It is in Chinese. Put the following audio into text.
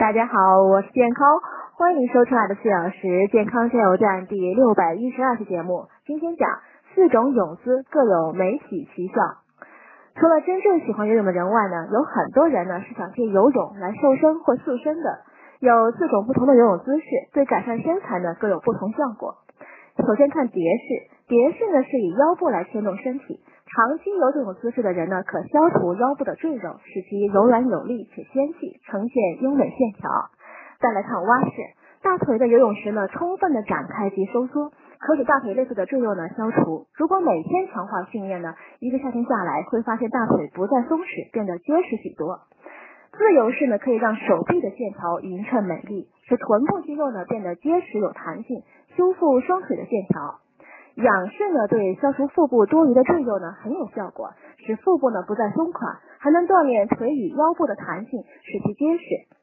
大家好，我是健康，欢迎收听爱的四小时健康加油站第六百一十二期节目。今天讲四种泳姿各有美体奇效。除了真正喜欢游泳的人外呢，有很多人呢是想借游泳来瘦身或塑身的。有四种不同的游泳姿势，对改善身材呢各有不同效果。首先看蝶式，蝶式呢是以腰部来牵动身体。长期有这种姿势的人呢，可消除腰部的赘肉，使其柔软有力且纤细，呈现优美线条。再来看蛙式，大腿的游泳时呢，充分的展开及收缩，可使大腿内侧的赘肉呢消除。如果每天强化训练呢，一个夏天下来，会发现大腿不再松弛，变得结实许多。自由式呢，可以让手臂的线条匀称美丽，使臀部肌肉呢变得结实有弹性，修复双腿的线条。仰式呢，对消除腹部多余的赘肉呢很有效果，使腹部呢不再松垮，还能锻炼腿与腰部的弹性，使其结实。